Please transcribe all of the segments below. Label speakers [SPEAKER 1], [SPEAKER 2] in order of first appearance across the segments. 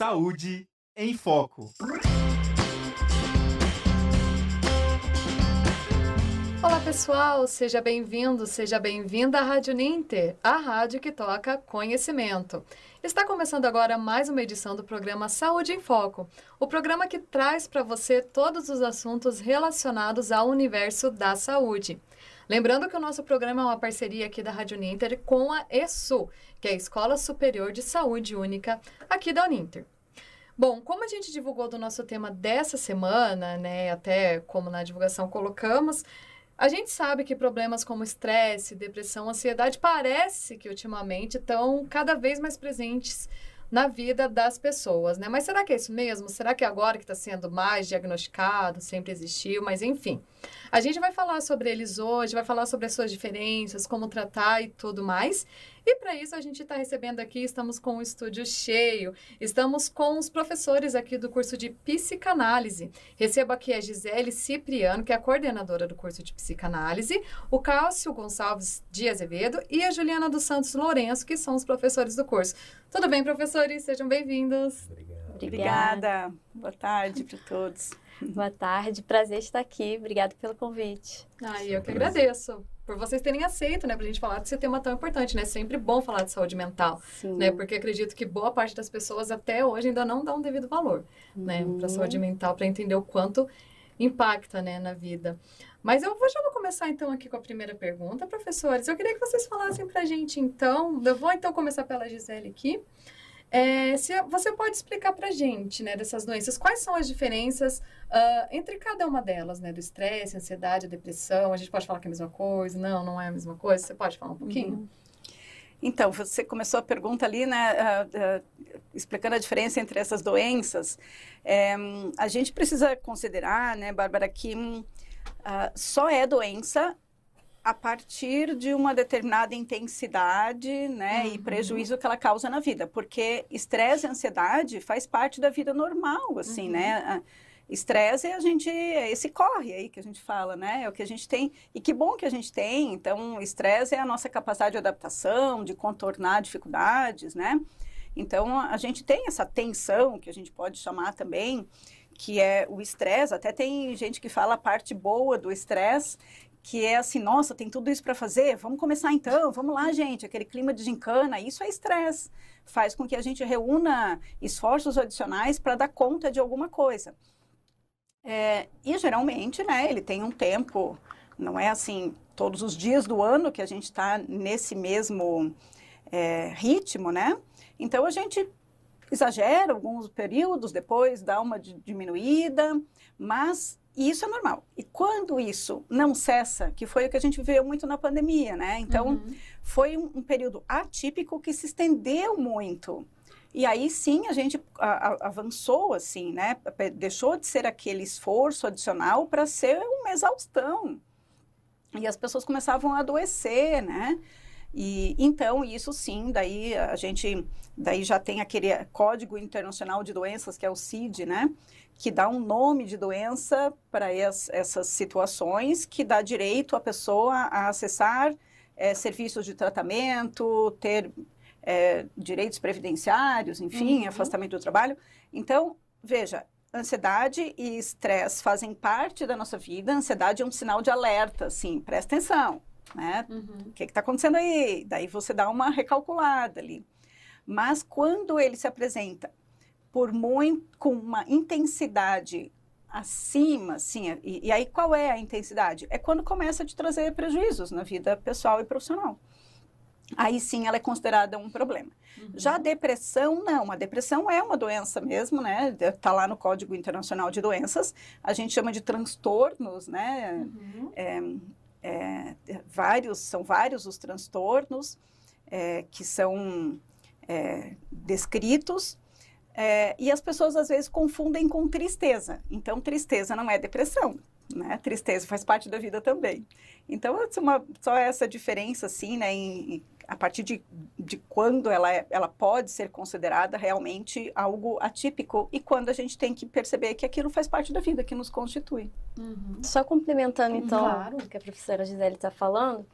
[SPEAKER 1] Saúde em Foco.
[SPEAKER 2] Olá pessoal, seja bem-vindo, seja bem-vinda à Rádio Ninter, a rádio que toca conhecimento. Está começando agora mais uma edição do programa Saúde em Foco, o programa que traz para você todos os assuntos relacionados ao universo da saúde. Lembrando que o nosso programa é uma parceria aqui da Rádio Ninter com a ESU, que é a Escola Superior de Saúde Única aqui da Uninter. Bom, como a gente divulgou do nosso tema dessa semana, né, até como na divulgação colocamos, a gente sabe que problemas como estresse, depressão, ansiedade parece que ultimamente estão cada vez mais presentes na vida das pessoas, né? Mas será que é isso mesmo? Será que é agora que está sendo mais diagnosticado, sempre existiu? Mas enfim, a gente vai falar sobre eles hoje, vai falar sobre as suas diferenças, como tratar e tudo mais. E para isso a gente está recebendo aqui, estamos com o estúdio cheio, estamos com os professores aqui do curso de psicanálise. Recebo aqui a Gisele Cipriano, que é a coordenadora do curso de psicanálise, o Cássio Gonçalves de Azevedo e a Juliana dos Santos Lourenço, que são os professores do curso. Tudo bem, professores? Sejam bem-vindos.
[SPEAKER 3] Obrigado. Obrigada. Boa tarde para todos.
[SPEAKER 4] Boa tarde, prazer estar aqui. Obrigada pelo convite.
[SPEAKER 2] Ah, eu que agradeço por vocês terem aceito, né, pra gente falar desse tema tão importante, né? Sempre bom falar de saúde mental, Sim. né? Porque acredito que boa parte das pessoas até hoje ainda não dão um devido valor, né, uhum. né, para saúde mental, para entender o quanto impacta, né, na vida. Mas eu vou, já vou começar então aqui com a primeira pergunta, professores. Eu queria que vocês falassem pra gente então, eu vou então começar pela Gisele aqui. É, se você pode explicar para gente, né, dessas doenças, quais são as diferenças uh, entre cada uma delas, né, do estresse, ansiedade, depressão? A gente pode falar que é a mesma coisa? Não, não é a mesma coisa? Você pode falar um pouquinho? Uhum.
[SPEAKER 3] Então, você começou a pergunta ali, né, uh, uh, explicando a diferença entre essas doenças. É, a gente precisa considerar, né, Bárbara, que só é doença a partir de uma determinada intensidade, né, uhum. e prejuízo que ela causa na vida, porque estresse e ansiedade faz parte da vida normal, assim, uhum. né? Estresse é a gente, é esse corre aí que a gente fala, né? É o que a gente tem, e que bom que a gente tem. Então, estresse é a nossa capacidade de adaptação, de contornar dificuldades, né? Então, a gente tem essa tensão, que a gente pode chamar também, que é o estresse. Até tem gente que fala a parte boa do estresse, que é assim, nossa, tem tudo isso para fazer, vamos começar então, vamos lá, gente, aquele clima de gincana, isso é estresse, faz com que a gente reúna esforços adicionais para dar conta de alguma coisa. É, e geralmente, né, ele tem um tempo, não é assim, todos os dias do ano que a gente está nesse mesmo é, ritmo, né? Então a gente exagera alguns períodos, depois dá uma diminuída, mas e isso é normal. E quando isso não cessa, que foi o que a gente viveu muito na pandemia, né? Então, uhum. foi um, um, período atípico que se estendeu muito. E aí sim a gente a, a, avançou assim, né? Deixou de ser aquele esforço adicional para ser uma exaustão. E as pessoas começavam a adoecer, né? E então isso sim, daí a gente daí já tem aquele Código Internacional de Doenças que é o CID, né? que dá um nome de doença para essas situações, que dá direito à pessoa a acessar é, serviços de tratamento, ter é, direitos previdenciários, enfim, uhum. afastamento do trabalho. Então, veja, ansiedade e estresse fazem parte da nossa vida. A ansiedade é um sinal de alerta, assim, presta atenção, né? Uhum. O que está acontecendo aí? Daí você dá uma recalculada ali. Mas quando ele se apresenta por muito, com uma intensidade acima, assim, e, e, aí qual é a intensidade? É quando começa a te trazer prejuízos na vida pessoal e profissional. Aí sim ela é considerada um problema. Uhum. Já a depressão, não. A depressão é uma doença mesmo, né? Está lá no Código Internacional de Doenças. A gente chama de transtornos, né? Uhum. É, é, vários, são vários os transtornos é, que são é, descritos é, e as pessoas às vezes confundem com tristeza. Então, tristeza não é depressão, né? Tristeza faz parte da vida também. Então, é uma, só essa diferença, assim, né? Em, a partir de, de quando ela, é, ela pode ser considerada realmente algo atípico e quando a gente tem que perceber que aquilo faz parte da vida, que nos constitui.
[SPEAKER 4] Uhum. Só complementando, então, claro. o que a professora Gisele está falando,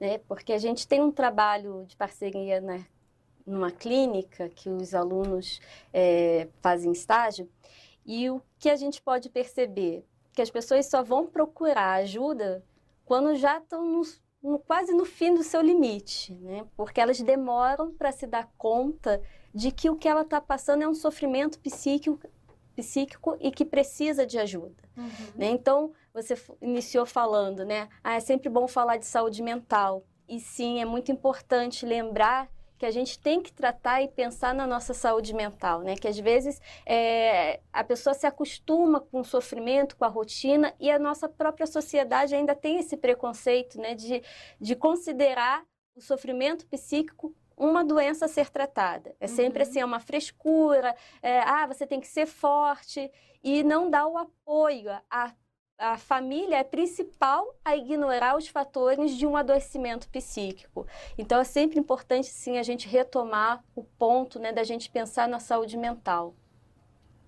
[SPEAKER 4] né? Porque a gente tem um trabalho de parceria, né? numa clínica que os alunos é, fazem estágio e o que a gente pode perceber? Que as pessoas só vão procurar ajuda quando já estão no, no, quase no fim do seu limite, né? Porque elas demoram para se dar conta de que o que ela está passando é um sofrimento psíquico, psíquico e que precisa de ajuda. Uhum. Né? Então, você iniciou falando, né? Ah, é sempre bom falar de saúde mental. E sim, é muito importante lembrar que a gente tem que tratar e pensar na nossa saúde mental, né? Que às vezes é, a pessoa se acostuma com o sofrimento, com a rotina e a nossa própria sociedade ainda tem esse preconceito, né? De, de considerar o sofrimento psíquico uma doença a ser tratada. É sempre uhum. assim, é uma frescura, é, ah, você tem que ser forte e não dá o apoio a a família é principal a ignorar os fatores de um adoecimento psíquico. Então é sempre importante sim a gente retomar o ponto, né, da gente pensar na saúde mental.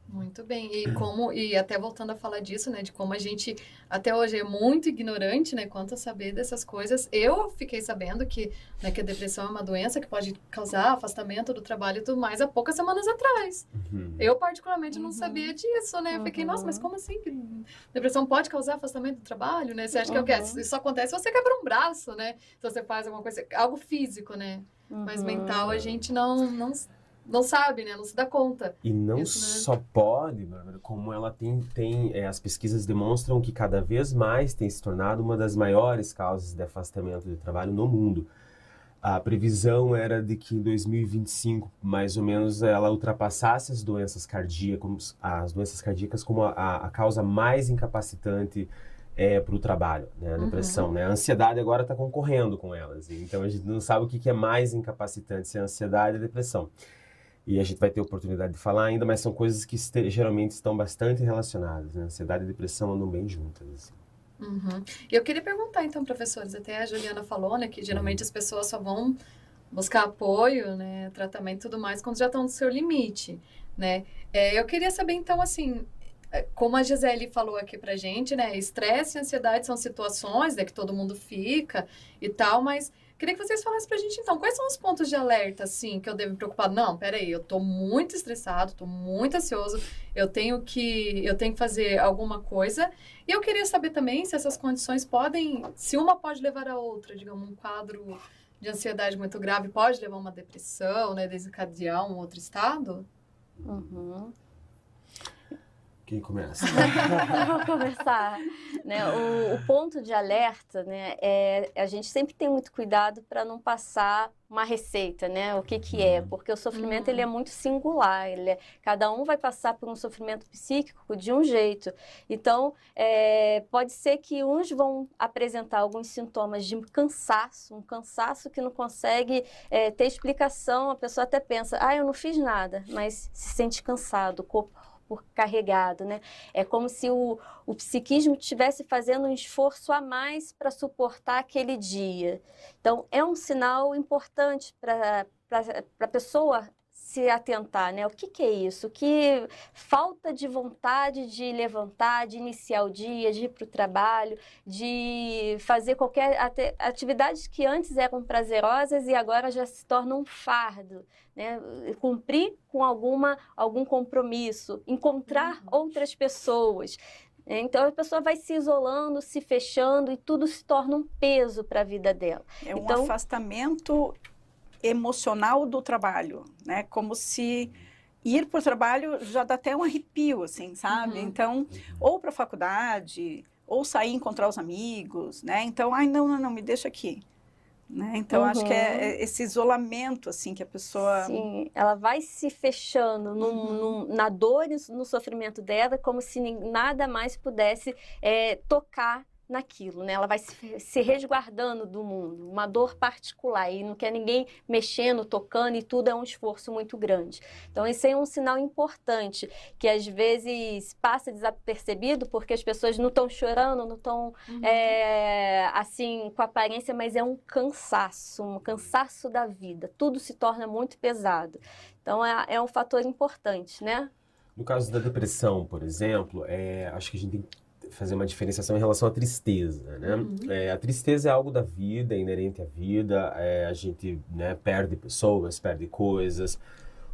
[SPEAKER 2] Muito bem. E como e até voltando a falar disso, né, de como a gente até hoje é muito ignorante, né, quanto a saber dessas coisas. Eu fiquei sabendo que, né, que a depressão é uma doença que pode causar afastamento do trabalho e tudo mais há poucas semanas atrás. Uhum. Eu particularmente não uhum. sabia disso, né? Eu fiquei, nossa, mas uhum. como assim que depressão pode causar afastamento do trabalho, né? Você acha que é o quê? Uhum. Isso acontece se você quebra um braço, né? Se você faz alguma coisa, algo físico, né? Mas mental a gente não não não sabe, né? Não se dá conta.
[SPEAKER 5] E não Isso, né? só pode, como ela tem, tem é, as pesquisas demonstram que cada vez mais tem se tornado uma das maiores causas de afastamento de trabalho no mundo. A previsão era de que em 2025, mais ou menos, ela ultrapassasse as doenças cardíacas, as doenças cardíacas como a, a causa mais incapacitante é, para o trabalho, né? A depressão, uhum. né? A ansiedade agora está concorrendo com elas. Então a gente não sabe o que, que é mais incapacitante, se é a ansiedade ou a depressão e a gente vai ter oportunidade de falar ainda, mas são coisas que geralmente estão bastante relacionadas. Né? Ansiedade e depressão andam bem juntas. Assim.
[SPEAKER 2] Uhum. Eu queria perguntar, então, professores, até a Juliana falou, né, que geralmente as pessoas só vão buscar apoio, né, tratamento e tudo mais quando já estão no seu limite, né? É, eu queria saber, então, assim, é, como a Gisele falou aqui pra gente, né, estresse e ansiedade são situações, né, que todo mundo fica e tal, mas Queria que vocês falassem pra gente, então, quais são os pontos de alerta, assim, que eu devo me preocupar? Não, peraí, eu tô muito estressado, tô muito ansioso, eu tenho que, eu tenho que fazer alguma coisa. E eu queria saber também se essas condições podem, se uma pode levar a outra, digamos, um quadro de ansiedade muito grave pode levar a uma depressão, né, desencadear um outro estado?
[SPEAKER 4] Uhum.
[SPEAKER 5] Quem começa?
[SPEAKER 4] Vou começar. Né? O, o, ponto de alerta, né, é a gente sempre tem muito cuidado para não passar uma receita, né? O que que é? Uhum. Porque o sofrimento ele é uhum. muito singular. Ele é, cada um vai passar por um sofrimento psíquico de um jeito. Então, é, pode ser que uns vão apresentar alguns sintomas de cansaço, um cansaço que não consegue é, ter explicação. A pessoa até pensa, ah, eu não fiz nada, mas se sente cansado, o corpo por carregado, né? É como se o, o psiquismo estivesse fazendo um esforço a mais para suportar aquele dia. Então, é um sinal importante para a pessoa se atentar, né? O que, que é isso? Que falta de vontade de levantar, de iniciar o dia, de ir para o trabalho, de fazer qualquer atividades que antes eram prazerosas e agora já se tornam um fardo, né? Cumprir com alguma algum compromisso, encontrar uhum. outras pessoas. Então a pessoa vai se isolando, se fechando e tudo se torna um peso para a vida dela.
[SPEAKER 3] É um
[SPEAKER 4] então,
[SPEAKER 3] afastamento emocional do trabalho, né? Como se ir para o trabalho já dá até um arrepio, assim, sabe? Uhum. Então, ou para a faculdade, ou sair encontrar os amigos, né? Então, ai, não, não, não, me deixa aqui. Né? Então, uhum. acho que é, uhum. é esse isolamento, assim, que a pessoa...
[SPEAKER 4] Sim, ela vai se fechando uhum. na dor e no sofrimento dela, como se nada mais pudesse é, tocar naquilo, né? Ela vai se, se resguardando do mundo, uma dor particular e não quer ninguém mexendo, tocando e tudo é um esforço muito grande. Então esse é um sinal importante que às vezes passa desapercebido porque as pessoas não estão chorando, não estão uhum. é, assim com aparência, mas é um cansaço, um cansaço da vida. Tudo se torna muito pesado. Então é, é um fator importante, né?
[SPEAKER 5] No caso da depressão, por exemplo, é, acho que a gente tem fazer uma diferenciação em relação à tristeza, né?
[SPEAKER 2] Uhum.
[SPEAKER 5] É, a tristeza é algo da vida, é inerente à vida. É, a gente né, perde pessoas, perde coisas.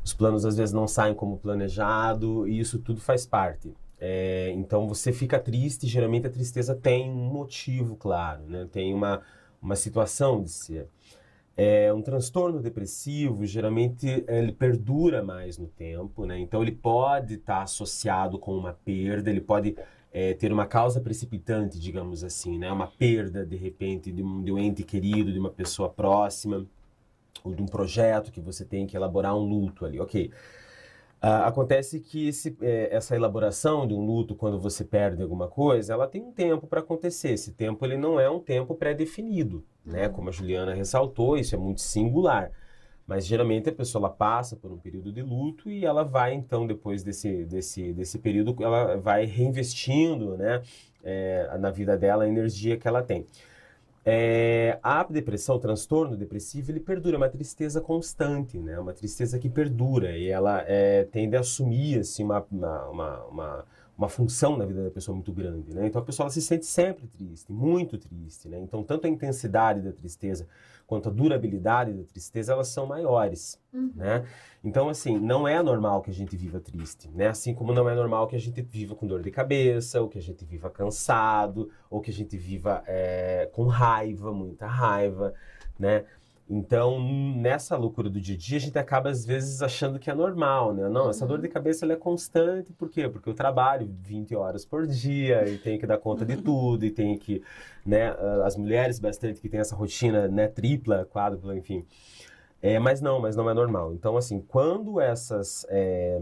[SPEAKER 5] Os planos às vezes não saem como planejado e isso tudo faz parte. É, então você fica triste. Geralmente a tristeza tem um motivo claro, né? Tem uma uma situação de ser. É, um transtorno depressivo, geralmente, ele perdura mais no tempo, né? Então, ele pode estar tá associado com uma perda, ele pode é, ter uma causa precipitante, digamos assim, né? Uma perda, de repente, de um, de um ente querido, de uma pessoa próxima, ou de um projeto que você tem que elaborar um luto ali, ok. Uh, acontece que esse, é, essa elaboração de um luto, quando você perde alguma coisa, ela tem um tempo para acontecer. Esse tempo ele não é um tempo pré-definido, né? Uhum. Como a Juliana ressaltou, isso é muito singular. Mas geralmente a pessoa ela passa por um período de luto e ela vai então depois desse desse desse período ela vai reinvestindo, né, é, na vida dela a energia que ela tem. É, a depressão, o transtorno depressivo, ele perdura, é uma tristeza constante, né? Uma tristeza que perdura e ela é, tende a assumir assim, uma, uma, uma, uma, função na vida da pessoa muito grande, né? Então a pessoa se sente sempre triste, muito triste, né? Então tanto a intensidade da tristeza quanto a durabilidade da tristeza, elas são maiores, uhum. né? Então, assim, não é normal que a gente viva triste, né? Assim como não é normal que a gente viva com dor de cabeça, ou que a gente viva cansado, ou que a gente viva é, com raiva, muita raiva, né? Então, nessa loucura do dia a dia, a gente acaba às vezes achando que é normal, né? Não, essa dor de cabeça ela é constante, por quê? Porque eu trabalho 20 horas por dia e tenho que dar conta de tudo e tenho que, né, as mulheres bastante que têm essa rotina, né, tripla, quádrupla, enfim. É, mas não, mas não é normal. Então, assim, quando essas, é,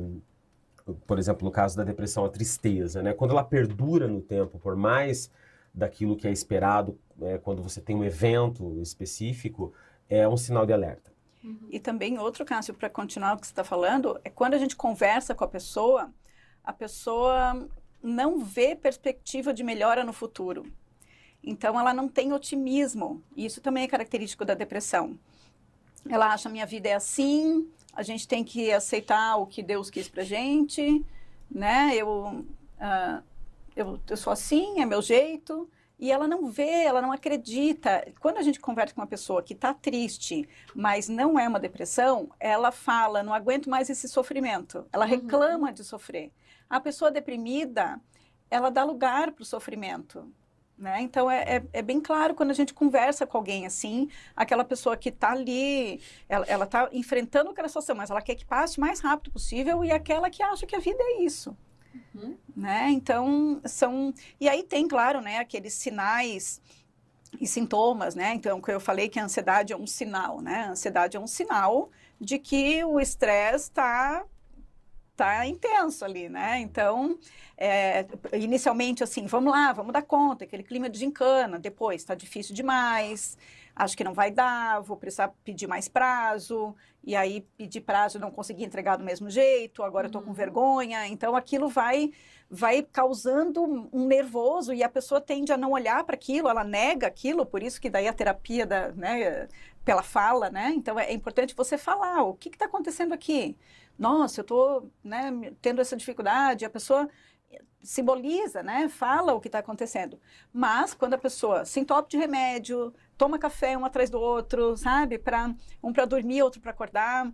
[SPEAKER 5] por exemplo, no caso da depressão, a tristeza, né, quando ela perdura no tempo, por mais daquilo que é esperado, é, quando você tem um evento específico, é um sinal de alerta.
[SPEAKER 3] Uhum. E também outro, Cássio, para continuar o que você está falando, é quando a gente conversa com a pessoa, a pessoa não vê perspectiva de melhora no futuro. Então, ela não tem otimismo. Isso também é característico da depressão. Ela acha minha vida é assim, a gente tem que aceitar o que Deus quis para gente, né? Eu, uh, eu, eu sou assim, é meu jeito e ela não vê, ela não acredita. Quando a gente conversa com uma pessoa que está triste, mas não é uma depressão, ela fala: não aguento mais esse sofrimento. Ela uhum. reclama de sofrer. A pessoa deprimida, ela dá lugar para o sofrimento. Né? Então é, é, é, bem claro quando a gente conversa com alguém assim, aquela pessoa que está ali, ela está enfrentando aquela situação, mas ela quer que passe o mais rápido possível e aquela que acha que a vida é isso. Uhum. Né? Então, são... E aí tem, claro, né, aqueles sinais e sintomas, né? Então, que eu falei que a ansiedade é um sinal, né? A ansiedade é um sinal de que o estresse está tá intenso ali, né? Então, é, inicialmente assim, vamos lá, vamos dar conta, aquele clima de gincana, depois está difícil demais, acho que não vai dar, vou precisar pedir mais prazo, e aí pedir prazo não consegui entregar do mesmo jeito, agora estou com uhum. vergonha. Então aquilo vai vai causando um nervoso e a pessoa tende a não olhar para aquilo, ela nega aquilo, por isso que daí a terapia da, né, pela fala, né? Então é, é importante você falar o que está acontecendo aqui. Nossa, eu estou né, tendo essa dificuldade. A pessoa simboliza, né? Fala o que está acontecendo. Mas quando a pessoa se entope de remédio, toma café um atrás do outro, sabe? Para um para dormir, outro para acordar,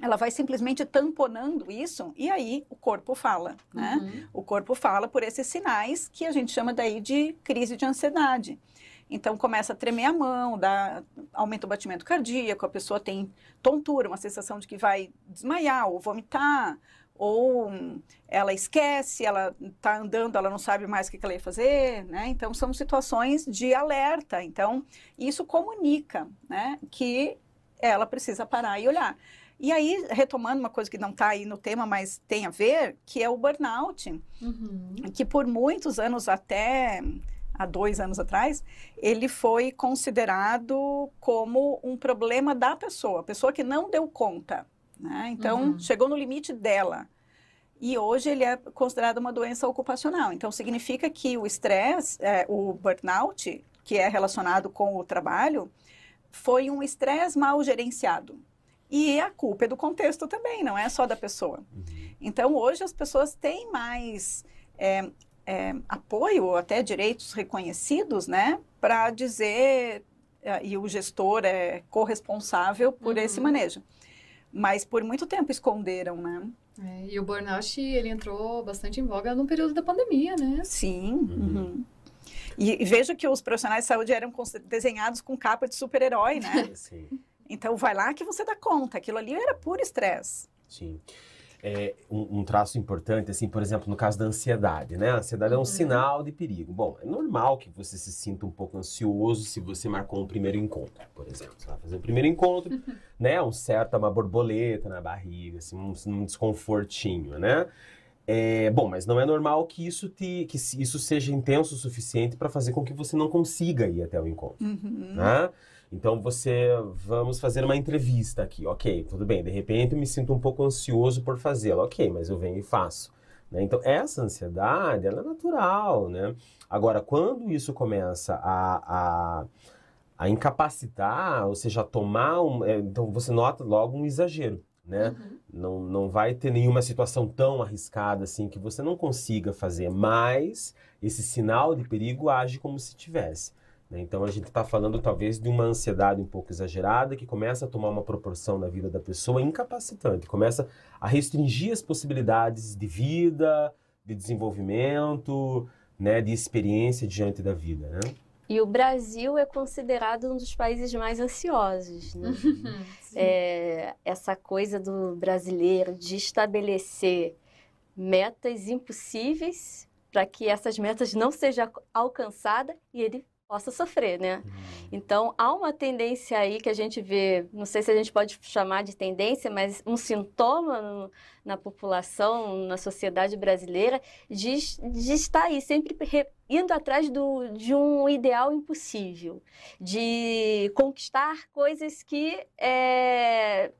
[SPEAKER 3] ela vai simplesmente tamponando isso e aí o corpo fala, né? Uhum. O corpo fala por esses sinais que a gente chama daí de crise de ansiedade. Então começa a tremer a mão, dá, aumenta o batimento cardíaco, a pessoa tem tontura, uma sensação de que vai desmaiar ou vomitar, ou ela esquece, ela está andando, ela não sabe mais o que ela ia fazer, né? Então, são situações de alerta. Então, isso comunica, né? Que ela precisa parar e olhar. E aí, retomando uma coisa que não está aí no tema, mas tem a ver, que é o burnout, uhum. que por muitos anos, até há dois anos atrás, ele foi considerado como um problema da pessoa, a pessoa que não deu conta, né? Então, uhum. chegou no limite dela. E hoje ele é considerado uma doença ocupacional. Então, significa que o estresse, é, o burnout, que é relacionado com o trabalho, foi um estresse mal gerenciado. E a culpa é do contexto também, não é só da pessoa. Uhum. Então, hoje as pessoas têm mais é, é, apoio ou até direitos reconhecidos, né, para dizer é, e o gestor é corresponsável por uhum. esse manejo. Mas por muito tempo esconderam, né?
[SPEAKER 2] É, e o burnout, ele entrou bastante em voga no período da pandemia, né?
[SPEAKER 3] Sim. Uhum. Uhum. E, e veja que os profissionais de saúde eram desenhados com capa de super-herói, né? Sim. Então vai lá que você dá conta. Aquilo ali era puro estresse.
[SPEAKER 5] Sim é, um, um, traço importante, assim, por exemplo, no caso da ansiedade, né? A ansiedade é um uhum. sinal de perigo. Bom, é normal que você se sinta um pouco ansioso se você marcou um primeiro encontro, por exemplo. Você vai fazer o primeiro encontro, uhum. né? Um certo, uma borboleta na barriga, assim, um, um desconfortinho, né? É, bom, mas não é normal que isso te, que isso seja intenso o suficiente para fazer com que você não consiga ir até o encontro, uhum. né? Então você, vamos fazer uma entrevista aqui, ok, tudo bem. De repente eu me sinto um pouco ansioso por fazê-la, ok, mas eu venho e faço. Né? Então essa ansiedade, ela é natural, né? Agora, quando isso começa a, a, a incapacitar, ou seja, tomar um, é, então você nota logo um exagero. Né? Uhum. Não, não vai ter nenhuma situação tão arriscada assim que você não consiga fazer, mas esse sinal de perigo age como se tivesse. Né? Então a gente está falando talvez de uma ansiedade um pouco exagerada que começa a tomar uma proporção na vida da pessoa incapacitante, começa a restringir as possibilidades de vida, de desenvolvimento, né, de experiência diante da vida. Né?
[SPEAKER 4] E o Brasil é considerado um dos países mais ansiosos. Né? é, essa coisa do brasileiro de estabelecer metas impossíveis para que essas metas não sejam alcançadas e ele possa sofrer, né? Uhum. Então, há uma tendência aí que a gente vê, não sei se a gente pode chamar de tendência, mas um sintoma no, na população, na sociedade brasileira, de, de estar aí sempre re, indo atrás do, de um ideal impossível, de conquistar coisas que é,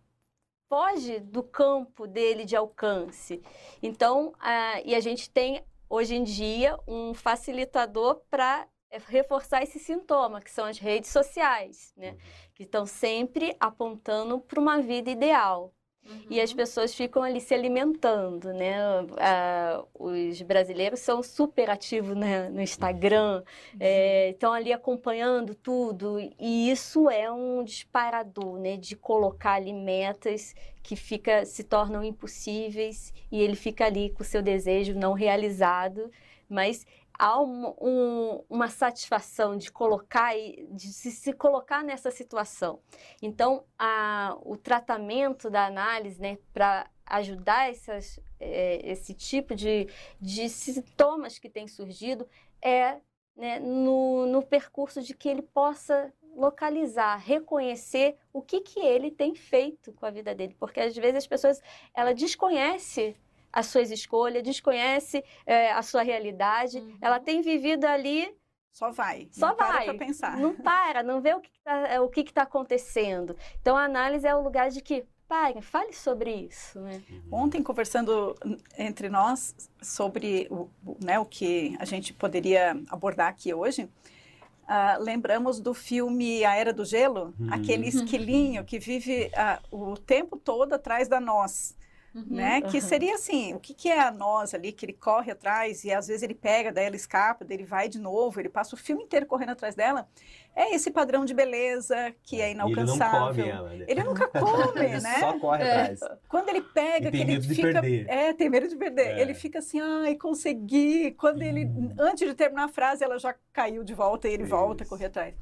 [SPEAKER 4] foge do campo dele de alcance. Então, a, e a gente tem hoje em dia um facilitador para é reforçar esse sintoma, que são as redes sociais, né? Uhum. Que estão sempre apontando para uma vida ideal. Uhum. E as uhum. pessoas ficam ali se alimentando, né? Ah, os brasileiros são super ativos né? no Instagram, uhum. é, estão ali acompanhando tudo. E isso é um disparador, né? De colocar ali metas que fica, se tornam impossíveis e ele fica ali com o seu desejo não realizado. Mas há um, um, uma satisfação de colocar de se, se, colocar nessa situação. Então, a, o tratamento da análise, né, para ajudar essas, é, esse tipo de, de sintomas que tem surgido é né, no, no percurso de que ele possa localizar, reconhecer o que, que ele tem feito com a vida dele, porque às vezes as pessoas ela desconhece as suas escolhas, desconhece é, a sua realidade. Uhum. Ela tem vivido ali.
[SPEAKER 3] Só vai.
[SPEAKER 4] Só
[SPEAKER 3] não
[SPEAKER 4] vai.
[SPEAKER 3] Para pensar.
[SPEAKER 4] Não para, não vê o que está o que está acontecendo. Então a análise é o lugar de que pare, fale sobre isso. Né?
[SPEAKER 3] Uhum. Ontem, conversando entre nós sobre o, né, o que a gente poderia abordar aqui hoje, uh, lembramos do filme A Era do Gelo, uhum. aquele esquilinho que vive uh, o tempo todo atrás da nós. Uhum, né? Que seria assim, o que, que, é a nós ali, que ele corre atrás e às vezes ele pega, daí ela escapa, daí ele vai de novo, ele passa o filme inteiro correndo atrás dela. É esse padrão de beleza que é inalcançável.
[SPEAKER 5] ele não come ela, né?
[SPEAKER 3] Ele nunca come,
[SPEAKER 5] ele
[SPEAKER 3] né?
[SPEAKER 5] Só corre é. atrás.
[SPEAKER 3] Quando ele pega,
[SPEAKER 5] e tem
[SPEAKER 3] que
[SPEAKER 5] medo
[SPEAKER 3] ele
[SPEAKER 5] de
[SPEAKER 3] fica.
[SPEAKER 5] Perder.
[SPEAKER 3] É, tem medo de perder. É. Ele fica assim, ai, consegui. Quando ele, hum. antes de terminar a frase, ela já caiu de volta e ele Isso. volta a correr atrás.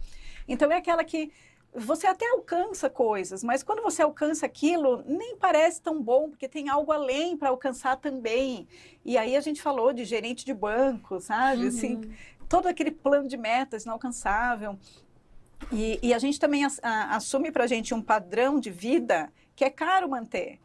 [SPEAKER 3] Então é aquela que você até alcança coisas, mas quando você alcança aquilo, nem parece tão bom, porque tem algo além para alcançar também. E aí a gente falou de gerente de banco, sabe? Uhum. Assim, todo aquele plano de metas inalcançável. E, e a gente também a, a, assume para a gente um padrão de vida que é caro manter.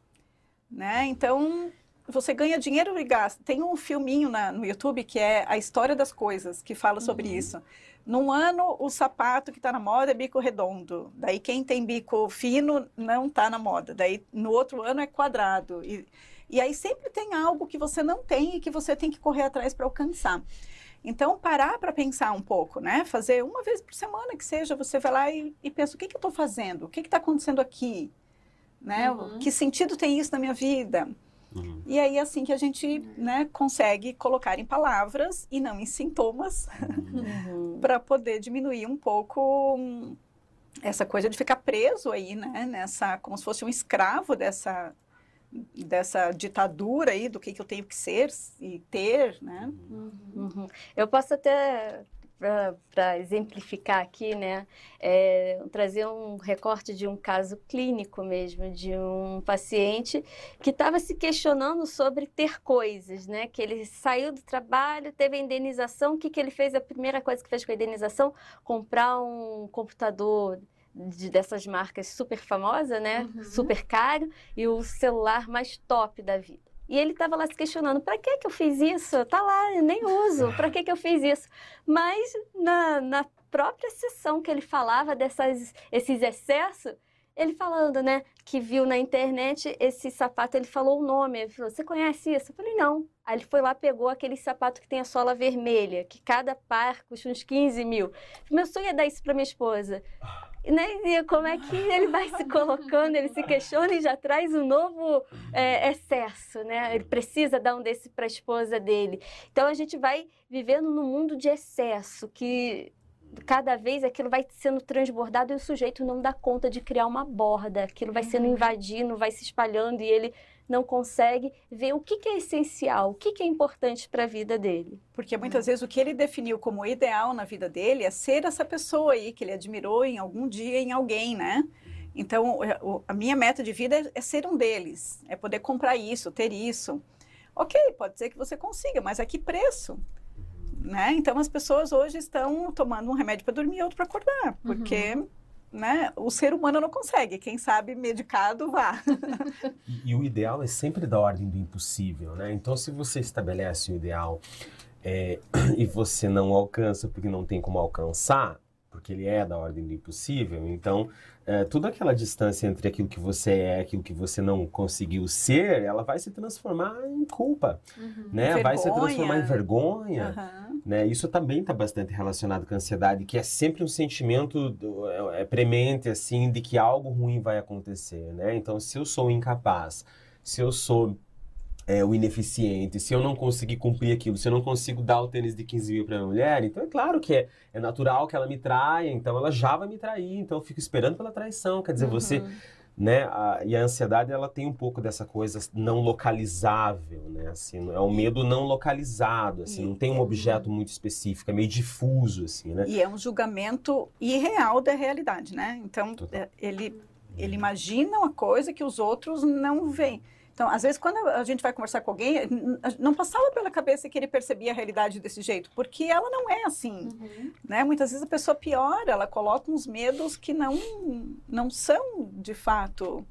[SPEAKER 3] Né? Então, você ganha dinheiro e gasta. Tem um filminho na, no YouTube que é A História das Coisas, que fala sobre uhum. isso. Num ano, o sapato que está na moda é bico redondo. Daí, quem tem bico fino não está na moda. Daí, no outro ano, é quadrado. E, e aí, sempre tem algo que você não tem e que você tem que correr atrás para alcançar. Então, parar para pensar um pouco, né? Fazer uma vez por semana que seja, você vai lá e, e pensa: o que, que eu estou fazendo? O que está acontecendo aqui? Né? Uhum. Que sentido tem isso na minha vida?
[SPEAKER 5] Uhum.
[SPEAKER 3] E aí, assim que a gente né, consegue colocar em palavras e não em sintomas,
[SPEAKER 4] Uhum.
[SPEAKER 3] para poder diminuir um pouco hum, essa coisa de ficar preso aí, né? Nessa, como se fosse um escravo dessa, dessa ditadura aí do que, que eu tenho que ser e ter, né?
[SPEAKER 4] Uhum. Eu posso até, para exemplificar aqui, né, é, trazer um recorte de um caso clínico mesmo, de um paciente que estava se questionando sobre ter coisas, né, que ele saiu do trabalho, teve a indenização, o que, que ele fez? A primeira coisa que fez com a indenização, comprar um computador de, dessas marcas super famosa, né,
[SPEAKER 2] Uhum.
[SPEAKER 4] super caro, e o celular mais top da vida. E ele estava lá se questionando: para que que eu fiz isso? Tá lá, eu nem uso. Para que que eu fiz isso? Mas na, na própria sessão que ele falava dessas esses excessos, ele falando, né, que viu na internet esse sapato, ele falou o nome, ele falou: "Você conhece isso?" Eu falei: "Não". Aí ele foi lá pegou aquele sapato que tem a sola vermelha, que cada par custa uns 15 mil. Meu sonho é dar isso para minha esposa. E, né, e como é que ele vai se colocando, ele se questiona e já traz um novo é, excesso, né? Ele precisa dar um desse para a esposa dele. Então a gente vai vivendo num mundo de excesso que cada vez aquilo vai sendo transbordado e o sujeito não dá conta de criar uma borda, aquilo vai sendo invadindo, vai se espalhando e ele não consegue ver o que, que é essencial, o que, que é importante para a vida dele.
[SPEAKER 3] Porque muitas vezes o que ele definiu como ideal na vida dele é ser essa pessoa aí que ele admirou em algum dia em alguém, né? Então, a minha meta de vida é, é ser um deles, é poder comprar isso, ter isso. Ok, pode ser que você consiga, mas a que preço? Né? Então, as pessoas hoje estão tomando um remédio para dormir e outro para acordar, porque né, o ser humano não consegue. Quem sabe medicado, vá.
[SPEAKER 5] E, e o ideal é sempre da ordem do impossível, né? Então, se você estabelece um ideal é, e você não alcança porque não tem como alcançar, porque ele é da ordem do impossível, então é, toda aquela distância entre aquilo que você é e aquilo que você não conseguiu ser, ela vai se transformar em culpa,
[SPEAKER 2] Uhum.
[SPEAKER 5] né? Vai se
[SPEAKER 3] Vergonha.
[SPEAKER 5] transformar em vergonha.
[SPEAKER 3] Aham.
[SPEAKER 5] né? Isso também está bastante relacionado com a ansiedade, que é sempre um sentimento do- é, é premente assim de que algo ruim vai acontecer, né? Então, se eu sou incapaz, se eu sou é, o ineficiente, se eu não conseguir cumprir aquilo, se eu não consigo dar o tênis de 15 mil para minha mulher, então é claro que é, é natural que ela me traia, então ela já vai me trair, então eu fico esperando pela traição. Quer dizer, você né? A, e a ansiedade ela tem um pouco dessa coisa não localizável, né? Assim, é um medo não localizado, assim,
[SPEAKER 3] E-
[SPEAKER 5] não tem um objeto muito específico, é meio difuso, assim, né?
[SPEAKER 3] E é um julgamento irreal da realidade, né? Então,
[SPEAKER 5] Total.
[SPEAKER 3] é, ele, ele imagina uma coisa que os outros não veem. Então, às vezes, quando a gente vai conversar com alguém, não passava pela cabeça que ele percebia a realidade desse jeito, porque ela não é assim,
[SPEAKER 2] Uhum.
[SPEAKER 3] né? Muitas vezes a pessoa piora, ela coloca uns medos que não, não são, de fato,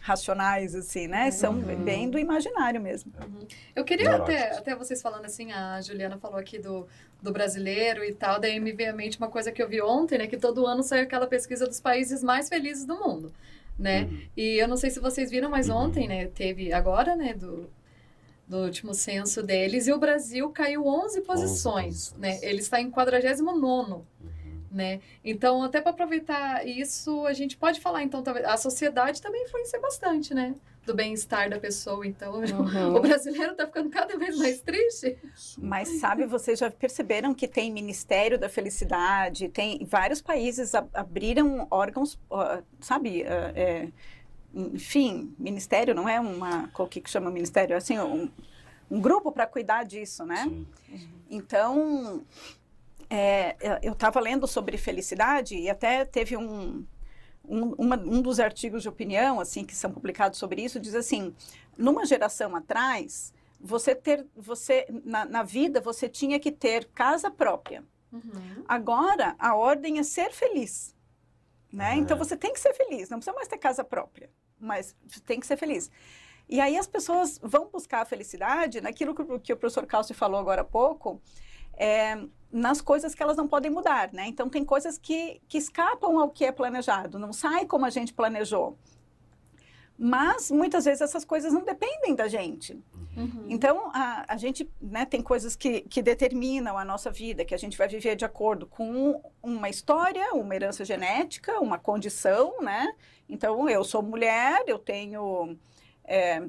[SPEAKER 3] racionais, assim, né? São
[SPEAKER 2] Uhum.
[SPEAKER 3] bem do imaginário mesmo.
[SPEAKER 2] Eu queria até, até vocês falando assim, a Juliana falou aqui do, do brasileiro e tal, daí me veio à mente uma coisa que eu vi ontem, né? Que todo ano sai aquela pesquisa dos países mais felizes do mundo, né?
[SPEAKER 5] Uhum.
[SPEAKER 2] E eu não sei se vocês viram, mas
[SPEAKER 5] Uhum.
[SPEAKER 2] ontem, né, teve agora, né, do, do último censo deles, e o Brasil caiu 11 posições,
[SPEAKER 5] posições.
[SPEAKER 2] né? Ele está em 49º,
[SPEAKER 5] Uhum.
[SPEAKER 2] né? Então, até para aproveitar isso, a gente pode falar, então, talvez, a sociedade também influencia bastante, né? Do bem-estar da pessoa, então,
[SPEAKER 4] Uhum.
[SPEAKER 2] o brasileiro está ficando cada vez mais triste.
[SPEAKER 3] Mas sabe, vocês já perceberam que tem Ministério da Felicidade, tem vários países a- abriram órgãos, ó, sabe, é, é, enfim, ministério não é uma, o que que chama ministério, é assim, um, um grupo para cuidar disso, né?
[SPEAKER 5] Sim.
[SPEAKER 3] Então, é, eu estava lendo sobre felicidade e até teve um, um, uma- um dos artigos de opinião assim que são publicados sobre isso diz assim, numa geração atrás, você ter, você na, na vida você tinha que ter casa própria.
[SPEAKER 2] Uhum.
[SPEAKER 3] Agora a ordem é ser feliz, né?
[SPEAKER 5] É.
[SPEAKER 3] Então você tem que ser feliz, não precisa mais ter casa própria, mas tem que ser feliz. E aí as pessoas vão buscar a felicidade naquilo que, o- que o professor Calci falou agora há pouco, é, nas coisas que elas não podem mudar, né? Então tem coisas que, que escapam ao que é planejado, não sai como a gente planejou. Mas muitas vezes essas coisas não dependem da gente.
[SPEAKER 2] Uhum.
[SPEAKER 3] Então, a, a gente né, tem coisas que, que determinam a nossa vida, que a gente vai viver de acordo com uma história, uma herança genética, uma condição, né? Então, eu sou mulher, eu tenho é,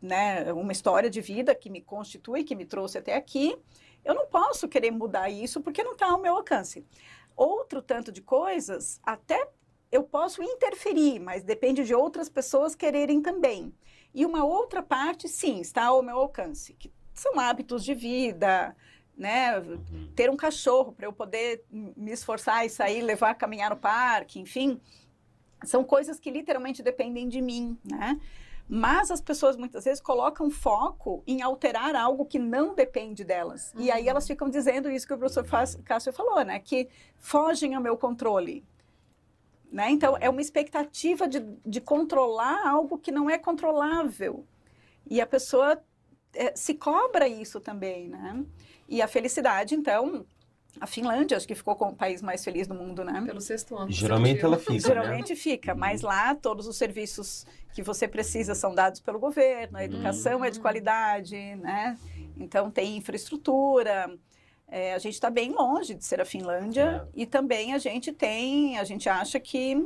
[SPEAKER 3] né, uma história de vida que me constitui, que me trouxe até aqui. Eu não posso querer mudar isso porque não está ao meu alcance. Outro tanto de coisas, até eu posso interferir, mas depende de outras pessoas quererem também. E uma outra parte, sim, está ao meu alcance, que são hábitos de vida, né? Uhum. Ter um cachorro para eu poder me esforçar e sair, levar a caminhar no parque, enfim, são coisas que literalmente dependem de mim, né? Mas as pessoas muitas vezes colocam foco em alterar algo que não depende delas. Uhum. E aí elas uhum. ficam dizendo isso que o professor Cássio falou, né? Que fogem ao meu controle. Né? Então, é uma expectativa de, de controlar algo que não é controlável. E a pessoa é, se cobra isso também, né? E a felicidade, então, a Finlândia, acho que ficou com o país mais feliz do mundo, né?
[SPEAKER 2] Pelo sexto ano.
[SPEAKER 5] Geralmente ela fica,
[SPEAKER 3] Geralmente
[SPEAKER 5] né?
[SPEAKER 3] fica, mas lá todos os serviços que você precisa são dados pelo governo, a educação uhum. é de qualidade, né? Então tem infraestrutura. É, a gente está bem longe de ser a Finlândia é. e também a gente tem, a gente acha que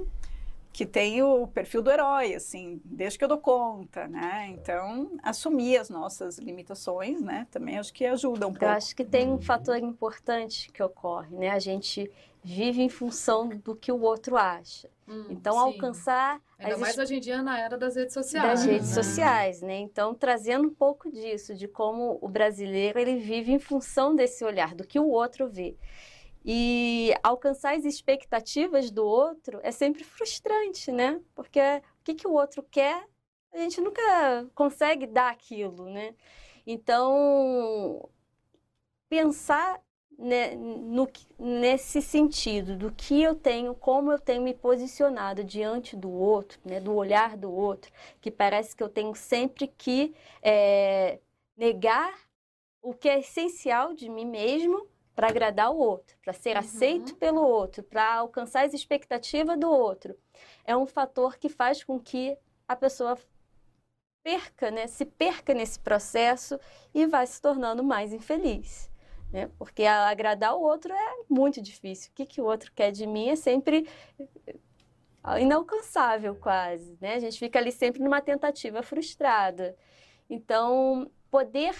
[SPEAKER 3] que tem o perfil do herói, assim, desde que eu dou conta, né? Então, assumir as nossas limitações, né? Também acho que ajuda um pouco.
[SPEAKER 4] Eu acho que tem um fator importante que ocorre, né? A gente vive em função do que o outro acha. Hum, então, sim. alcançar...
[SPEAKER 2] Ainda mais hoje em dia na era das redes sociais.
[SPEAKER 4] Das redes né? sociais, né? Então, trazendo um pouco disso, de como o brasileiro, ele vive em função desse olhar, do que o outro vê. E alcançar as expectativas do outro é sempre frustrante, né? Porque o que, que o outro quer, a gente nunca consegue dar aquilo, né? Então, pensar né, no, nesse sentido do que eu tenho, como eu tenho me posicionado diante do outro, né, do olhar do outro, que parece que eu tenho sempre que é, negar o que é essencial de mim mesmo para agradar o outro, para ser uhum. aceito pelo outro, para alcançar as expectativas do outro, é um fator que faz com que a pessoa perca, né, se perca nesse processo e vai se tornando mais infeliz. Né? Porque agradar o outro é muito difícil. O que, que o outro quer de mim é sempre inalcançável, quase. Né? A gente fica ali sempre numa tentativa frustrada. Então, poder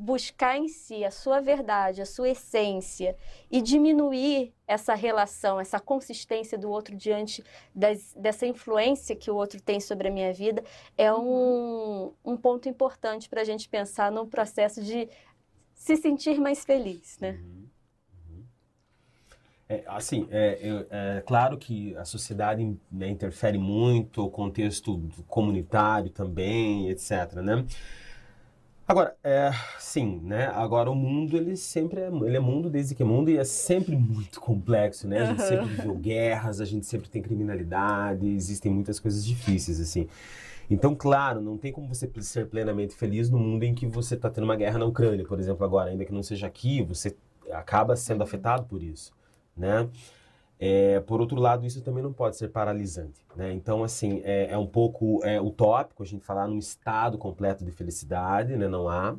[SPEAKER 4] buscar em si a sua verdade, a sua essência e diminuir essa relação, essa consistência do outro diante das, dessa influência que o outro tem sobre a minha vida, é uhum. um, um ponto importante para a gente pensar no processo de se sentir mais feliz, né? Uhum.
[SPEAKER 5] uhum. É, assim, é, é, é, claro que a sociedade né, interfere muito, o contexto comunitário também, etc, né? Agora, é, sim, né? Agora o mundo, ele sempre é, ele é mundo desde que é mundo e é sempre muito complexo, né? A gente uhum. sempre viveu guerras, a gente sempre tem criminalidade, existem muitas coisas difíceis, assim. Então, claro, não tem como você ser plenamente feliz no mundo em que você está tendo uma guerra na Ucrânia, por exemplo, agora, ainda que não seja aqui, você acaba sendo afetado por isso, né? É, por outro lado, isso também não pode ser paralisante. Né? Então, assim, é, é um pouco é, utópico a gente falar num estado completo de felicidade, né? não há.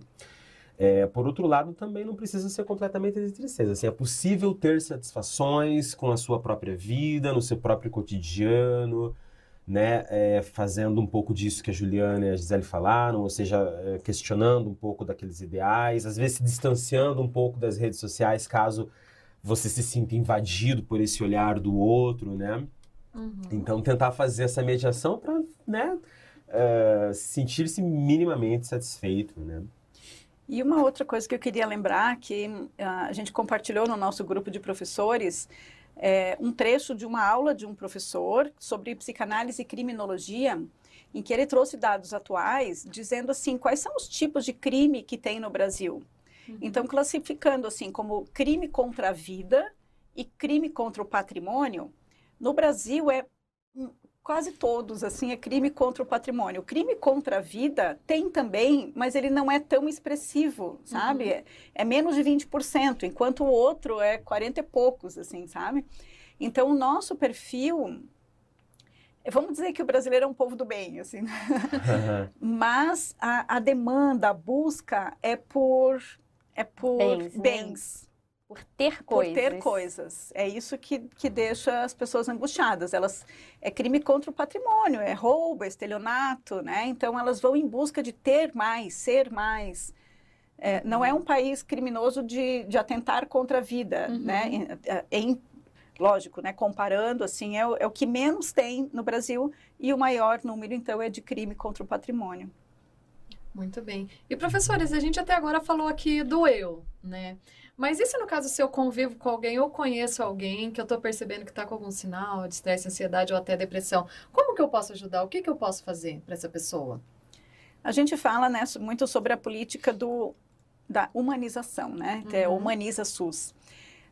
[SPEAKER 5] É, por outro lado, também não precisa ser completamente de tristeza. Assim, é possível ter satisfações com a sua própria vida, no seu próprio cotidiano, né? É, fazendo um pouco disso que a Juliana e a Gisele falaram, ou seja, é, questionando um pouco daqueles ideais, às vezes se distanciando um pouco das redes sociais, caso você se sinta invadido por esse olhar do outro, né? Uhum. Então, tentar fazer essa mediação para, né, uh, sentir-se minimamente satisfeito, né?
[SPEAKER 3] E uma outra coisa que eu queria lembrar, que uh, a gente compartilhou no nosso grupo de professores, é um trecho de uma aula de um professor sobre psicanálise e criminologia, em que ele trouxe dados atuais, dizendo assim, quais são os tipos de crime que tem no Brasil. Uhum. Então, classificando assim como crime contra a vida e crime contra o patrimônio, no Brasil é quase todos, assim, é crime contra o patrimônio. O crime contra a vida tem também, mas ele não é tão expressivo, sabe? Uhum. É, é, menos de 20%, enquanto o outro é 40 e poucos, assim, sabe? Então, o nosso perfil... Vamos dizer que o brasileiro é um povo do bem, assim. Né? mas a, a demanda, a busca é por é por bens, né? bens
[SPEAKER 4] por ter
[SPEAKER 3] por
[SPEAKER 4] coisas.
[SPEAKER 3] ter coisas. É isso que, que deixa as pessoas angustiadas. Elas é crime contra o patrimônio, é roubo, é estelionato, né? Então elas vão em busca de ter mais, ser mais. É, não é um país criminoso de, de atentar contra a vida,
[SPEAKER 2] Uhum.
[SPEAKER 3] né? Em, é, em- lógico, né? Comparando assim, é, o- é o que menos tem no Brasil e o maior número então é de crime contra o patrimônio.
[SPEAKER 2] Muito bem. E professores, a gente até agora falou aqui do eu, né? Mas e se no caso se eu convivo com alguém ou conheço alguém que eu tô percebendo que tá com algum sinal de estresse, ansiedade ou até depressão, como que eu posso ajudar? O que que eu posso fazer para essa pessoa?
[SPEAKER 3] A gente fala né, muito sobre a política do, da humanização, né? Que é
[SPEAKER 2] Uhum.
[SPEAKER 3] Humaniza SUS.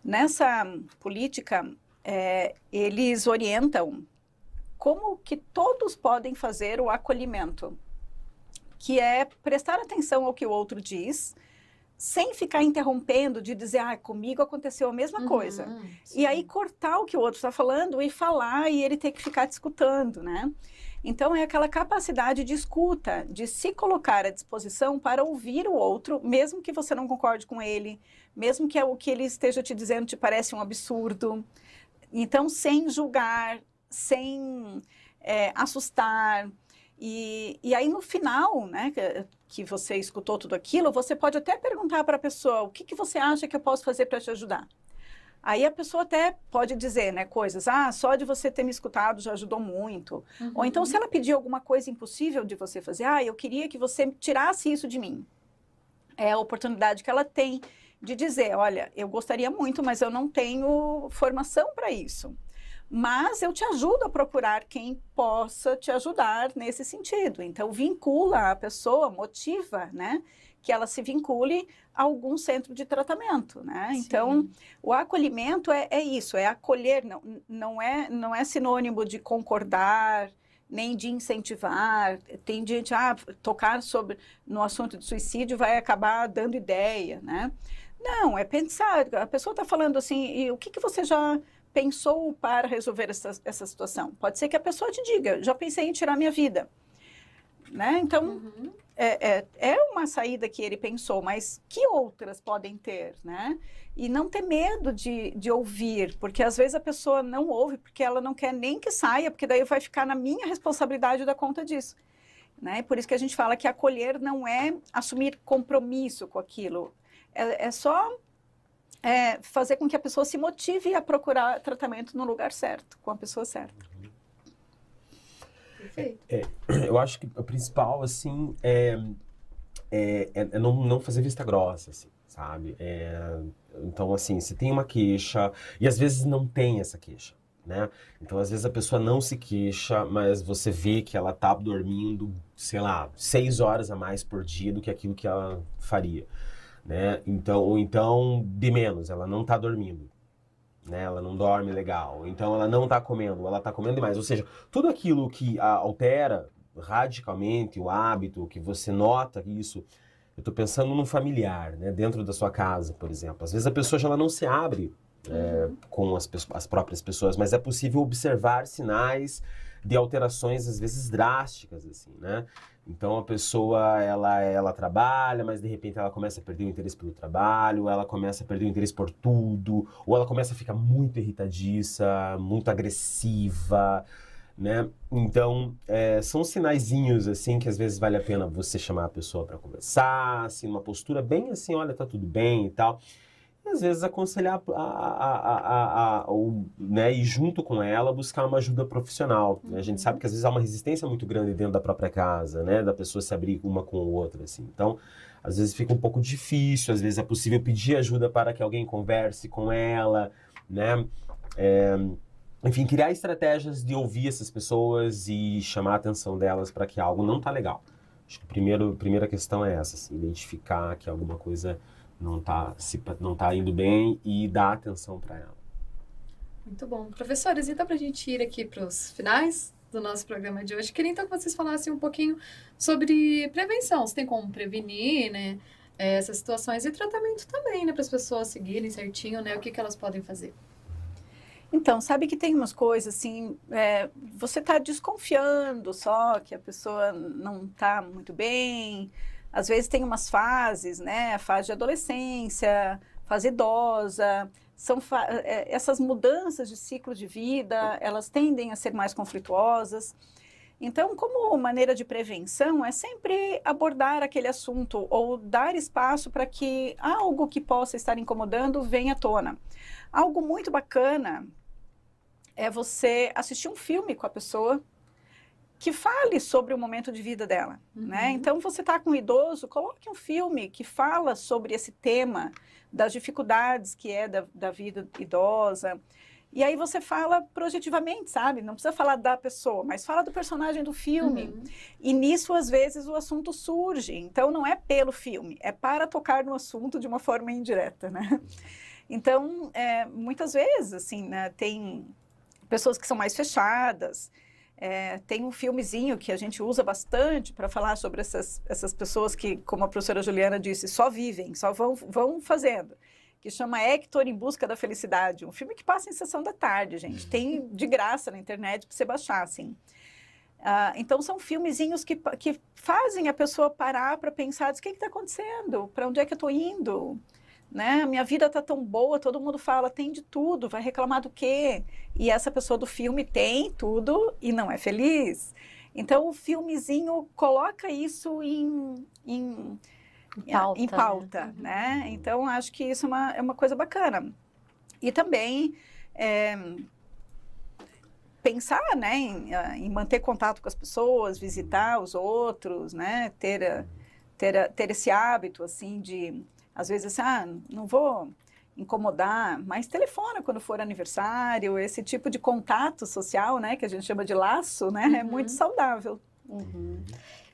[SPEAKER 3] Nessa política, é, eles orientam como que todos podem fazer o acolhimento, que é prestar atenção ao que o outro diz, sem ficar interrompendo de dizer, ah, comigo aconteceu a mesma coisa.
[SPEAKER 2] Uhum,
[SPEAKER 3] E aí
[SPEAKER 2] sim.
[SPEAKER 3] cortar o que o outro está falando e falar e ele ter que ficar te escutando, né? Então é aquela capacidade de escuta, de se colocar à disposição para ouvir o outro, mesmo que você não concorde com ele, mesmo que o que ele esteja te dizendo te parece um absurdo. Então, sem julgar, sem é, assustar. E, e aí no final, né, que, que você escutou tudo aquilo, você pode até perguntar para a pessoa o que, que você acha que eu posso fazer para te ajudar. Aí a pessoa até pode dizer, né, coisas, ah, só de você ter me escutado já ajudou muito. Ou então, se ela pedir alguma coisa impossível de você fazer, ah, eu queria que você tirasse isso de mim. É a oportunidade que ela tem de dizer, olha, eu gostaria muito, mas eu não tenho formação para isso. Mas eu te ajudo a procurar quem possa te ajudar nesse sentido. Então, vincula a pessoa, motiva, né? Que ela se vincule a algum centro de tratamento, né? Então,
[SPEAKER 2] Sim.
[SPEAKER 3] o acolhimento é, é isso, é acolher, não, não, é, não é sinônimo de concordar, nem de incentivar. Tem gente, ah, tocar sobre no assunto de suicídio vai acabar dando ideia, né? Não, é pensar. A pessoa está falando assim, e o que, que você já pensou para resolver essa, essa situação? Pode ser que a pessoa te diga, já pensei em tirar minha vida. Né? Então,
[SPEAKER 2] Uhum.
[SPEAKER 3] é, é, é uma saída que ele pensou, mas que outras podem ter, né? E não ter medo de, de ouvir, porque às vezes a pessoa não ouve porque ela não quer nem que saia, porque daí vai ficar na minha responsabilidade da conta disso. Né? Por isso que a gente fala que acolher não é assumir compromisso com aquilo, é, é só é, fazer com que a pessoa se motive a procurar tratamento no lugar certo, com a pessoa certa.
[SPEAKER 2] Perfeito.
[SPEAKER 5] Eu acho que o principal, assim, é, é, é- é não, não fazer vista grossa, assim, sabe? É, então, assim, se tem uma queixa, e às vezes não tem essa queixa, né? Então, às vezes a pessoa não se queixa, mas você vê que ela tá dormindo, sei lá, seis horas a mais por dia do que aquilo que ela faria, né? Então, ou então, de menos, ela não tá dormindo. Né? Ela não dorme legal, então ela não tá comendo, ela tá comendo demais. Ou seja, tudo aquilo que a, altera radicalmente o hábito, que você nota isso. Eu estou pensando num familiar, né? Dentro da sua casa, por exemplo. Às vezes a pessoa já ela não se abre é, com as, as próprias pessoas, mas é possível observar sinais de alterações, às vezes drásticas, assim, né? Então a pessoa, ela, ela trabalha, mas de repente ela começa a perder o interesse pelo trabalho, ela começa a perder o interesse por tudo, ou ela começa a ficar muito irritadiça, muito agressiva, né? Então, é, são sinaizinhos, assim, que às vezes vale a pena você chamar a pessoa para conversar, assim, numa postura bem assim, olha, tá tudo bem e tal. Às vezes aconselhar a, a, a, a, a- o, né, e junto com ela buscar uma ajuda profissional. né? A gente sabe que às vezes há uma resistência muito grande dentro da própria casa, né? Da pessoa se abrir uma com a outra, assim. Então, às vezes fica um pouco difícil, às vezes é possível pedir ajuda para que alguém converse com ela, né? É, enfim, criar estratégias de ouvir essas pessoas e chamar a atenção delas para que algo não tá legal. Acho que a primeira questão é essa, assim, identificar que alguma coisa não tá, se, não tá indo bem e dar atenção para ela.
[SPEAKER 2] Muito bom. Professores, então para a gente ir aqui para os finais do nosso programa de hoje, queria então que vocês falassem um pouquinho sobre prevenção. Se tem como prevenir, né? eh, Essas situações e tratamento também, né? Para as pessoas seguirem certinho, né? O que, que elas podem fazer.
[SPEAKER 3] Então, sabe que tem umas coisas assim, é, você está desconfiando só que a pessoa não está muito bem. Às vezes tem umas fases, né? Fase de adolescência, fase idosa, são é, essas mudanças de ciclo de vida, elas tendem a ser mais conflituosas. Então, como maneira de prevenção, é sempre abordar aquele assunto ou dar espaço para que algo que possa estar incomodando venha à tona. Algo muito bacana é você assistir um filme com a pessoa que fale sobre o momento de vida dela, né? uhum. né? Então, você está com um idoso, coloque um filme que fala sobre esse tema das dificuldades que é da, da vida idosa. E aí você fala projetivamente, sabe? Não precisa falar da pessoa, mas fala do personagem do filme. Uhum. E nisso, às vezes, o assunto surge. Então, não é pelo filme, é para tocar no assunto de uma forma indireta, né? Então, é, muitas vezes, assim, né, tem pessoas que são mais fechadas, é, tem um filmezinho que a gente usa bastante para falar sobre essas, essas pessoas que, como a professora Juliana disse, só vivem, só vão, vão fazendo. Que chama Hector em Busca da Felicidade. Um filme que passa em sessão da tarde, gente. Tem de graça na internet para você baixar, assim. Uh, então, são filmezinhos que, que fazem a pessoa parar para pensar: o que está acontecendo? Para onde é que eu estou indo? Né? Minha vida está tão boa, todo mundo fala, tem de tudo, vai reclamar do quê? E essa pessoa do filme tem tudo e não é feliz. Então, o filmezinho coloca isso em, em, em pauta, em pauta né? né? Então, acho que isso é uma, é uma coisa bacana. E também é, pensar né, em, em, manter contato com as pessoas, visitar os outros, né? Ter, ter, ter esse hábito, assim, de às vezes, assim, ah, não vou incomodar, mas telefona quando for aniversário, esse tipo de contato social, né, que a gente chama de laço, né, uhum. é muito saudável.
[SPEAKER 4] Uhum.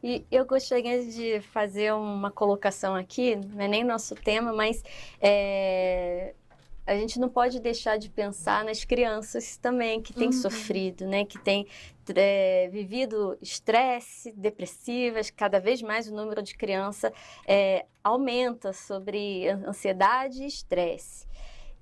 [SPEAKER 4] E eu gostaria de fazer uma colocação aqui, não é nem nosso tema, mas é, a gente não pode deixar de pensar nas crianças também que têm uhum. sofrido, né? Que têm é, vivido estresse, depressivas. Cada vez mais o número de criança é, aumenta sobre ansiedade e estresse.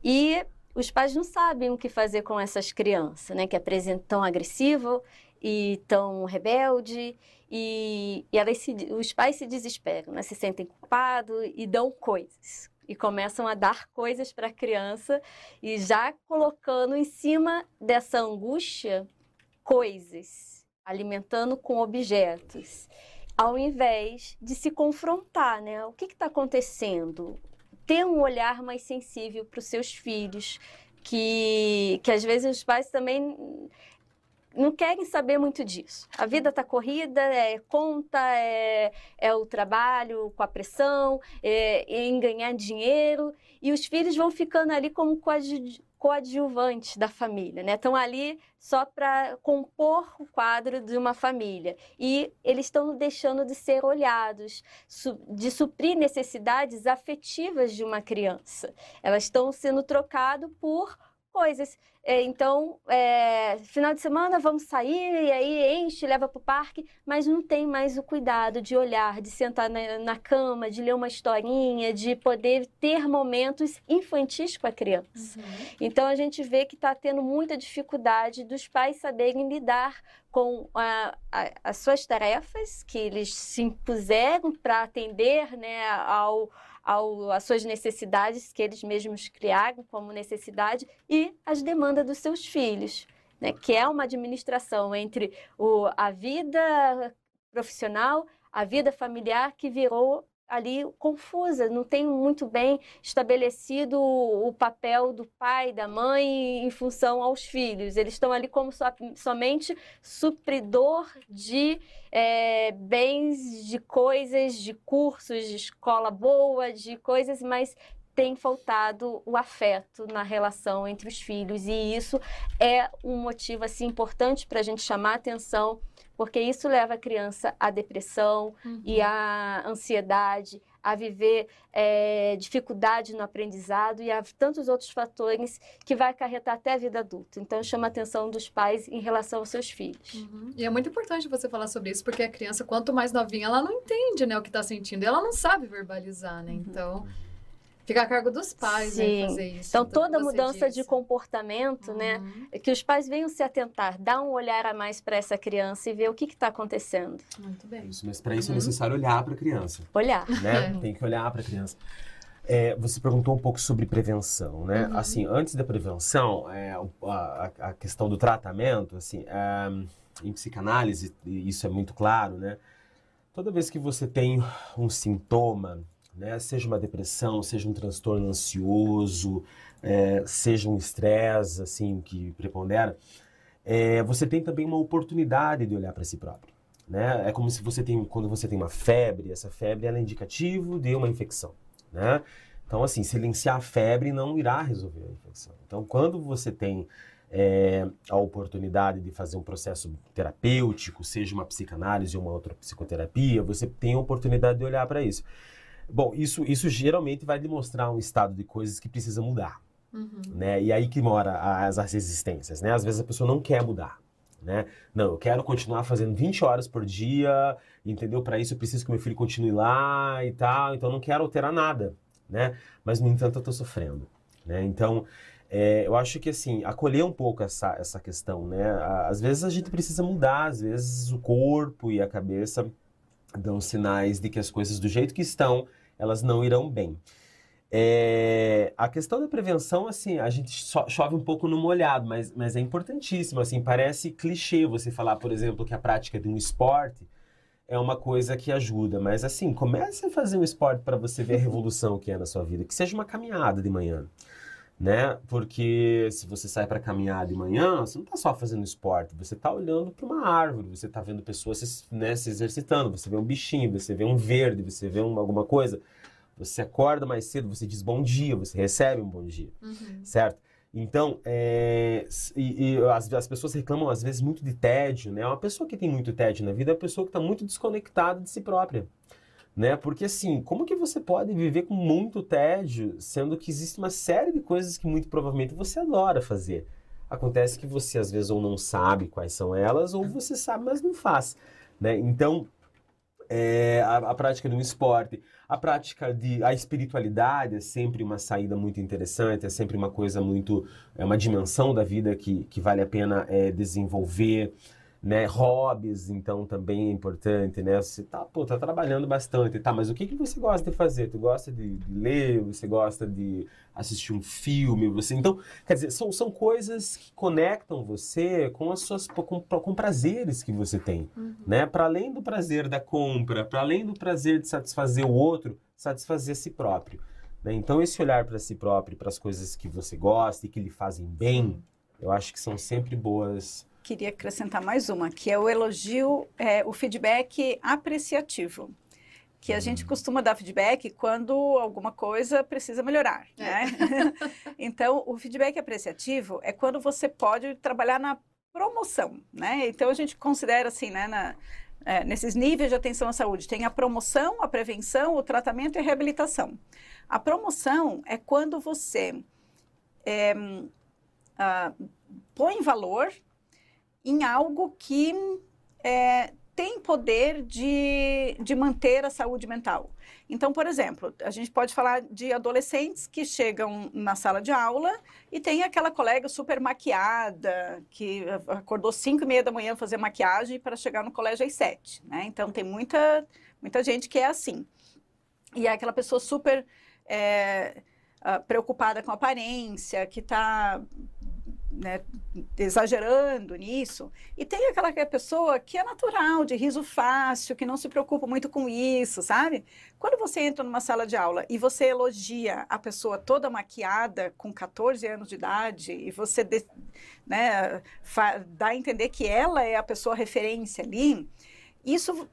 [SPEAKER 4] E os pais não sabem o que fazer com essas crianças, né? Que apresentam tão agressivo e tão rebelde e, e elas se, os pais se desesperam, né? se sentem culpados e dão coisas e começam a dar coisas para a criança e já colocando em cima dessa angústia coisas, alimentando com objetos, ao invés de se confrontar, né? O que está acontecendo? Ter um olhar mais sensível para os seus filhos, que, que às vezes os pais também não querem saber muito disso. A vida está corrida, é conta, é, é, o trabalho com a pressão, é, é, em ganhar dinheiro, e os filhos vão ficando ali como coadjuvantes da família, né? Estão ali só para compor o quadro de uma família. E eles estão deixando de ser olhados, de suprir necessidades afetivas de uma criança. Elas estão sendo trocadas por coisas. É, então, é, final de semana vamos sair e aí enche, leva para o parque, mas não tem mais o cuidado de olhar, de sentar na, na, cama, de ler uma historinha, de poder ter momentos infantis com a criança. Uhum. Então, a gente vê que está tendo muita dificuldade dos pais saberem lidar com a, a, as suas tarefas que eles se impuseram para atender né, ao ao, às suas necessidades que eles mesmos criaram como necessidade e as demandas dos seus filhos, né? que é uma administração entre o, a vida profissional, a vida familiar que virou ali confusa, não tem muito bem estabelecido o papel do pai, da mãe em função aos filhos. Eles estão ali como so, somente supridor de é, bens, de coisas, de cursos, de escola boa, de coisas, mas tem faltado o afeto na relação entre os filhos e isso é um motivo assim importante para a gente chamar a atenção porque isso leva a criança à depressão uhum. e à ansiedade, a viver é, dificuldade no aprendizado e a tantos outros fatores que vai acarretar até a vida adulta. Então, chama a atenção dos pais em relação aos seus filhos.
[SPEAKER 2] Uhum. E é muito importante você falar sobre isso, porque a criança, quanto mais novinha, ela não entende né, o que está sentindo, ela não sabe verbalizar, né? Uhum. Fica a cargo dos pais né, fazer isso.
[SPEAKER 4] Então, toda mudança disse. de comportamento, né, uhum. né? Que os pais venham se atentar, dar um olhar a mais para essa criança e ver o que está acontecendo.
[SPEAKER 2] Muito bem.
[SPEAKER 5] Isso, mas para isso é uhum. é necessário olhar para a criança.
[SPEAKER 4] Olhar.
[SPEAKER 5] Né? Tem que olhar para a criança. É, você perguntou um pouco sobre prevenção, né?
[SPEAKER 2] Uhum.
[SPEAKER 5] Assim, antes da prevenção, é, a, a, questão do tratamento, assim, é, em psicanálise, isso é muito claro, né? Toda vez que você tem um sintoma, né, seja uma depressão, seja um transtorno ansioso, é, seja um estresse, assim, que prepondera, é, você tem também uma oportunidade de olhar para si próprio. Né? É como se você tem, quando você tem uma febre, essa febre é indicativo de uma infecção. Né? Então, assim, silenciar a febre não irá resolver a infecção. Então, quando você tem é, a oportunidade de fazer um processo terapêutico, seja uma psicanálise ou uma outra psicoterapia, você tem a oportunidade de olhar para isso. Bom, isso, isso geralmente vai demonstrar um estado de coisas que precisa mudar. Uhum. Né? E aí que mora as, as resistências. Né? Às vezes a pessoa não quer mudar. Né? Não, eu quero continuar fazendo 20 horas por dia, entendeu? Para isso eu preciso que meu filho continue lá e tal, então eu não quero alterar nada, né? Mas, no entanto, eu estou sofrendo, né? Então, é, eu acho que, assim, acolher um pouco essa, essa questão, né? Às vezes a gente precisa mudar, às vezes o corpo e a cabeça dão sinais de que as coisas do jeito que estão, elas não irão bem. É, a questão da prevenção, assim, a gente chove um pouco no molhado, mas, mas é importantíssimo, assim, parece clichê você falar, por exemplo, que a prática de um esporte é uma coisa que ajuda, mas assim, comece a fazer um esporte para você ver a revolução que é na sua vida, que seja uma caminhada de manhã, né? Porque se você sai para caminhar de manhã, você não está só fazendo esporte, você está olhando para uma árvore, você está vendo pessoas se, né, se exercitando, você vê um bichinho, você vê um verde, você vê um, alguma coisa. Você acorda mais cedo, você diz bom dia, você recebe um bom dia, uhum. certo? Então, é, e, e as, as, pessoas reclamam às vezes muito de tédio, né? Uma pessoa que tem muito tédio na vida é uma pessoa que está muito desconectada de si própria, né? Porque assim, como que você pode viver com muito tédio, sendo que existe uma série de coisas que muito provavelmente você adora fazer? Acontece que você às vezes ou não sabe quais são elas, ou você sabe, mas não faz, né? Então, é, a, a, prática de um esporte, a prática de a espiritualidade é sempre uma saída muito interessante, é sempre uma coisa muito é uma dimensão da vida que, que vale a pena é, desenvolver né? Hobbies, então, também é importante, né? Você tá, pô, tá trabalhando bastante, tá? Mas o que, que você gosta de fazer? Tu gosta de, ler? Você gosta de assistir um filme? Você... Então, quer dizer, são, são coisas que conectam você com as suas... com, com prazeres que você tem, uhum. né? Para além do prazer da compra, para além do prazer de satisfazer o outro, satisfazer a si próprio. Né? Então, esse olhar para si próprio, para as coisas que você gosta e que lhe fazem bem, eu acho que são sempre boas
[SPEAKER 3] queria acrescentar mais uma, que é o elogio, é, o feedback apreciativo. Que a gente hum. costuma dar feedback quando alguma coisa precisa melhorar, é. né? então, o feedback apreciativo é quando você pode trabalhar na promoção, né? Então, a gente considera assim, né, na, é, nesses níveis de atenção à saúde, tem a promoção, a prevenção, o tratamento e a reabilitação. A promoção é quando você é, uh, põe valor em algo que é, tem poder de, de manter a saúde mental. Então, por exemplo, a gente pode falar de adolescentes que chegam na sala de aula e tem aquela colega super maquiada, que acordou 5 e meia da manhã fazer maquiagem para chegar no colégio às 7, né? Então, tem muita, muita gente que é assim. E é aquela pessoa super é, preocupada com aparência, que está né, exagerando nisso. E tem aquela pessoa que é natural, de riso fácil, que não se preocupa muito com isso, sabe? Quando você entra numa sala de aula e você elogia a pessoa toda maquiada, com 14 anos de idade, e você de, né, dá a entender que ela é a pessoa referência ali, isso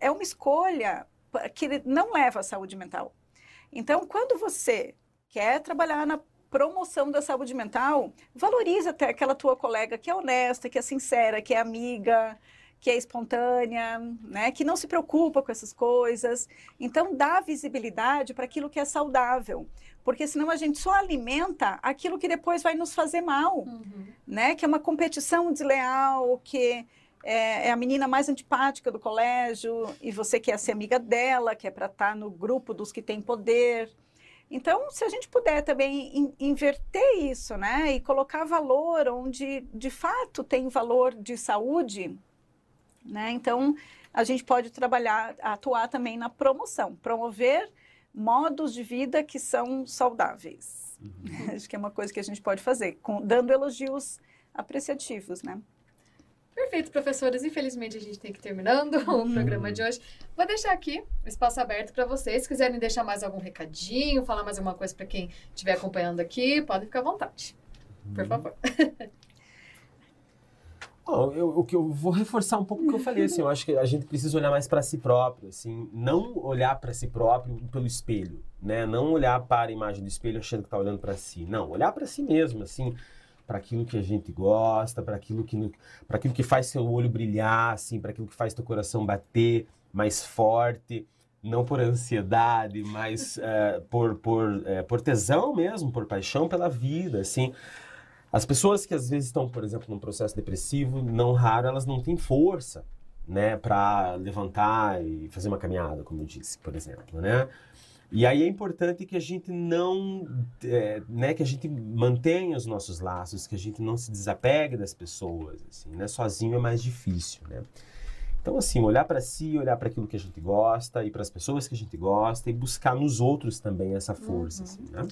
[SPEAKER 3] é uma escolha que não leva à saúde mental. Então, quando você quer trabalhar na promoção da saúde mental, valoriza até aquela tua colega que é honesta, que é sincera, que é amiga, que é espontânea, né, que não se preocupa com essas coisas. Então, dá visibilidade para aquilo que é saudável, porque senão a gente só alimenta aquilo que depois vai nos fazer mal, uhum. né, que é uma competição desleal, que é, é, a menina mais antipática do colégio e você quer ser amiga dela, que é para estar tá no grupo dos que têm poder. Então, se a gente puder também in, inverter isso, né, e colocar valor onde de fato tem valor de saúde, né, então a gente pode trabalhar, atuar também na promoção, promover modos de vida que são saudáveis. Uhum. Acho que é uma coisa que a gente pode fazer, com, dando elogios apreciativos, né?
[SPEAKER 2] Perfeito, professores. Infelizmente a gente tem que ir terminando o uhum. programa de hoje. Vou deixar aqui o espaço aberto para vocês. Se quiserem deixar mais algum recadinho, falar mais alguma coisa para quem estiver acompanhando aqui, podem ficar à vontade. Por uhum. favor.
[SPEAKER 5] Bom, eu, o que eu vou reforçar um pouco o que eu falei, assim, eu acho que a gente precisa olhar mais para si próprio, assim, não olhar para si próprio pelo espelho, né? Não olhar para a imagem do espelho achando que está olhando para si, não, olhar para si mesmo, assim, para aquilo que a gente gosta, para aquilo que para aquilo que faz seu olho brilhar, assim, para aquilo que faz teu coração bater mais forte, não por ansiedade, mas uh, por por, uh, por tesão mesmo, por paixão pela vida, assim. As pessoas que às vezes estão, por exemplo, num processo depressivo, não raro elas não têm força, né, para levantar e fazer uma caminhada, como eu disse, por exemplo, né? E aí é importante que a gente não, é, né, que a gente mantenha os nossos laços, que a gente não se desapegue das pessoas, assim, né? Sozinho é mais difícil, né? Então, assim, olhar para si, olhar para aquilo que a gente gosta e para as pessoas que a gente gosta e buscar nos outros também essa força, uhum. assim, né?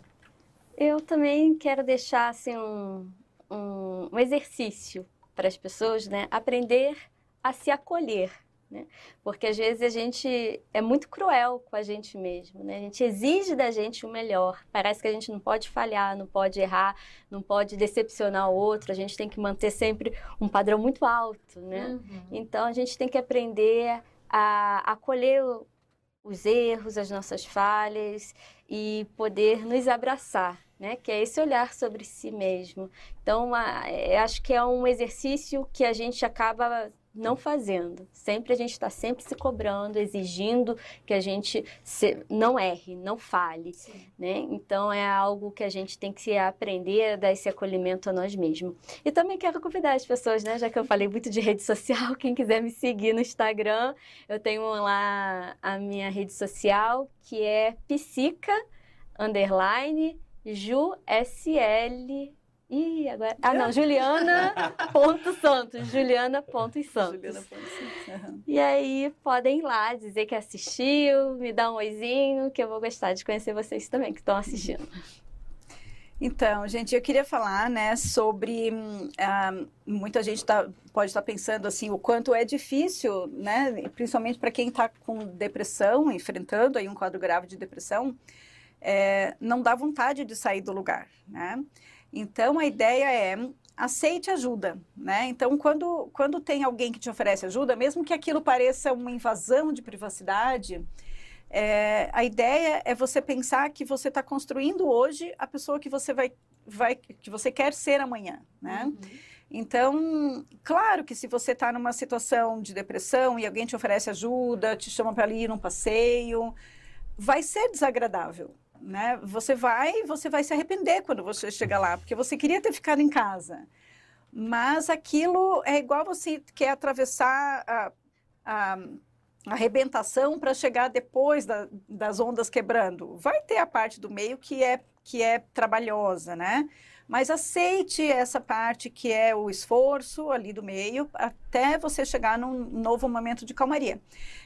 [SPEAKER 4] Eu também quero deixar assim, um, um, um exercício para as pessoas, né? Aprender a se acolher. Né? Porque às vezes a gente é muito cruel com a gente mesmo, né? A gente exige da gente o melhor. Parece que a gente não pode falhar, não pode errar, não pode decepcionar o outro. A gente tem que manter sempre um padrão muito alto, né? Uhum. Então a gente tem que aprender a acolher os erros, as nossas falhas e poder nos abraçar, né? Que é esse olhar sobre si mesmo. Então, é, acho que é um exercício que a gente acaba não fazendo. Sempre a gente está sempre se cobrando, exigindo que a gente se, não erre, não fale, né? Então é algo que a gente tem que aprender a dar esse acolhimento a nós mesmos. E também quero convidar as pessoas, né? Já que eu falei muito de rede social, quem quiser me seguir no Instagram, eu tenho lá a minha rede social que é psica underline. Ih, agora. Ah, não, Juliana ponto Santos. Juliana ponto Santos. Juliana ponto Santos. Uhum. E aí podem ir lá dizer que assistiu, me dar um oizinho, que eu vou gostar de conhecer vocês também que estão assistindo.
[SPEAKER 3] Então, gente, eu queria falar, né, sobre uh, muita gente tá, pode estar tá pensando assim o quanto é difícil, né, principalmente para quem está com depressão, enfrentando aí um quadro grave de depressão, é, não dá vontade de sair do lugar, né? Então, a ideia é aceite ajuda, né? Então, quando, quando tem alguém que te oferece ajuda, mesmo que aquilo pareça uma invasão de privacidade, é, a ideia é você pensar que você está construindo hoje a pessoa que você vai, vai que você quer ser amanhã, né? Uhum. Então, claro que se você está numa situação de depressão e alguém te oferece ajuda, te chama para ir num passeio, vai ser desagradável, né? Você vai, você vai se arrepender quando você chegar lá, porque você queria ter ficado em casa. Mas aquilo é igual você quer atravessar a, a, arrebentação para chegar depois da, das ondas quebrando. Vai ter a parte do meio que é, que é trabalhosa, né? Mas aceite essa parte que é o esforço ali do meio até você chegar num novo momento de calmaria.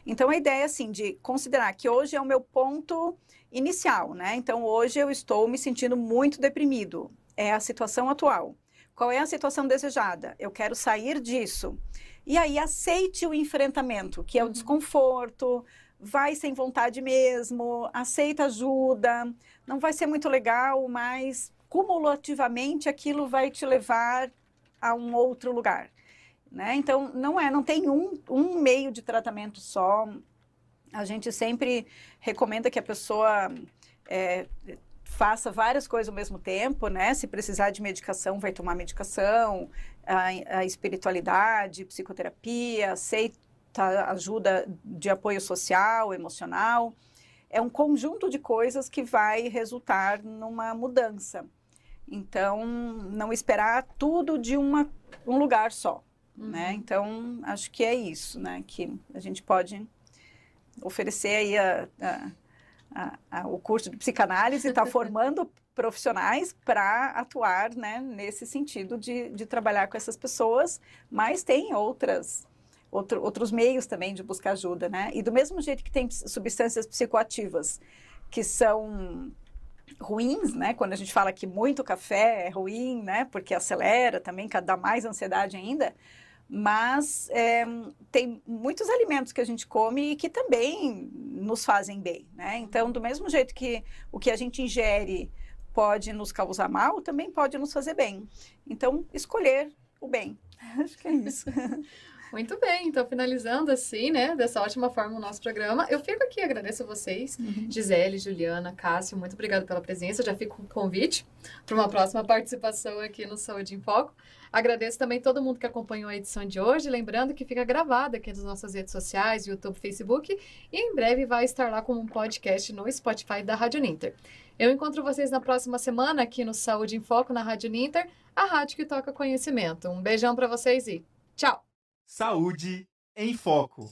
[SPEAKER 3] Então a ideia assim de considerar que hoje é o meu ponto inicial, né? Então hoje eu estou me sentindo muito deprimido. É a situação atual. Qual é a situação desejada? Eu quero sair disso. E aí aceite o enfrentamento, que é o uhum. desconforto, vai sem vontade mesmo, aceita ajuda. Não vai ser muito legal, mas cumulativamente aquilo vai te levar a um outro lugar. Né? Então, não é, não tem um, um meio de tratamento só. A gente sempre recomenda que a pessoa é, faça várias coisas ao mesmo tempo, né? Se precisar de medicação, vai tomar medicação, a, a espiritualidade, psicoterapia, aceita ajuda de apoio social, emocional. É um conjunto de coisas que vai resultar numa mudança. Então, não esperar tudo de uma, um lugar só, né? uhum. né? Então, acho que é isso, né? Que a gente pode oferecer aí a, a, a, o curso de psicanálise, está formando profissionais para atuar né, nesse sentido de, de trabalhar com essas pessoas, mas tem outras outro, outros meios também de buscar ajuda, né? E do mesmo jeito que tem substâncias psicoativas que são ruins, né? Quando a gente fala que muito café é ruim, né? Porque acelera também, dá mais ansiedade ainda. Mas é, tem muitos alimentos que a gente come e que também nos fazem bem, né? Então, do mesmo jeito que o que a gente ingere pode nos causar mal, também pode nos fazer bem. Então, escolher o bem. Acho que é isso.
[SPEAKER 2] Muito bem, então finalizando assim, né, dessa ótima forma o nosso programa, eu fico aqui, agradeço a vocês, uhum. Gisele, Juliana, Cássio, muito obrigado pela presença, já fico com o convite para uma próxima participação aqui no Saúde em Foco. Agradeço também todo mundo que acompanhou a edição de hoje, lembrando que fica gravada aqui nas nossas redes sociais, YouTube, Facebook, e em breve vai estar lá como um podcast no Spotify da Rádio Ninter. Eu encontro vocês na próxima semana aqui no Saúde em Foco na Rádio Ninter, a rádio que toca conhecimento. Um beijão para vocês e tchau!
[SPEAKER 1] Saúde em Foco.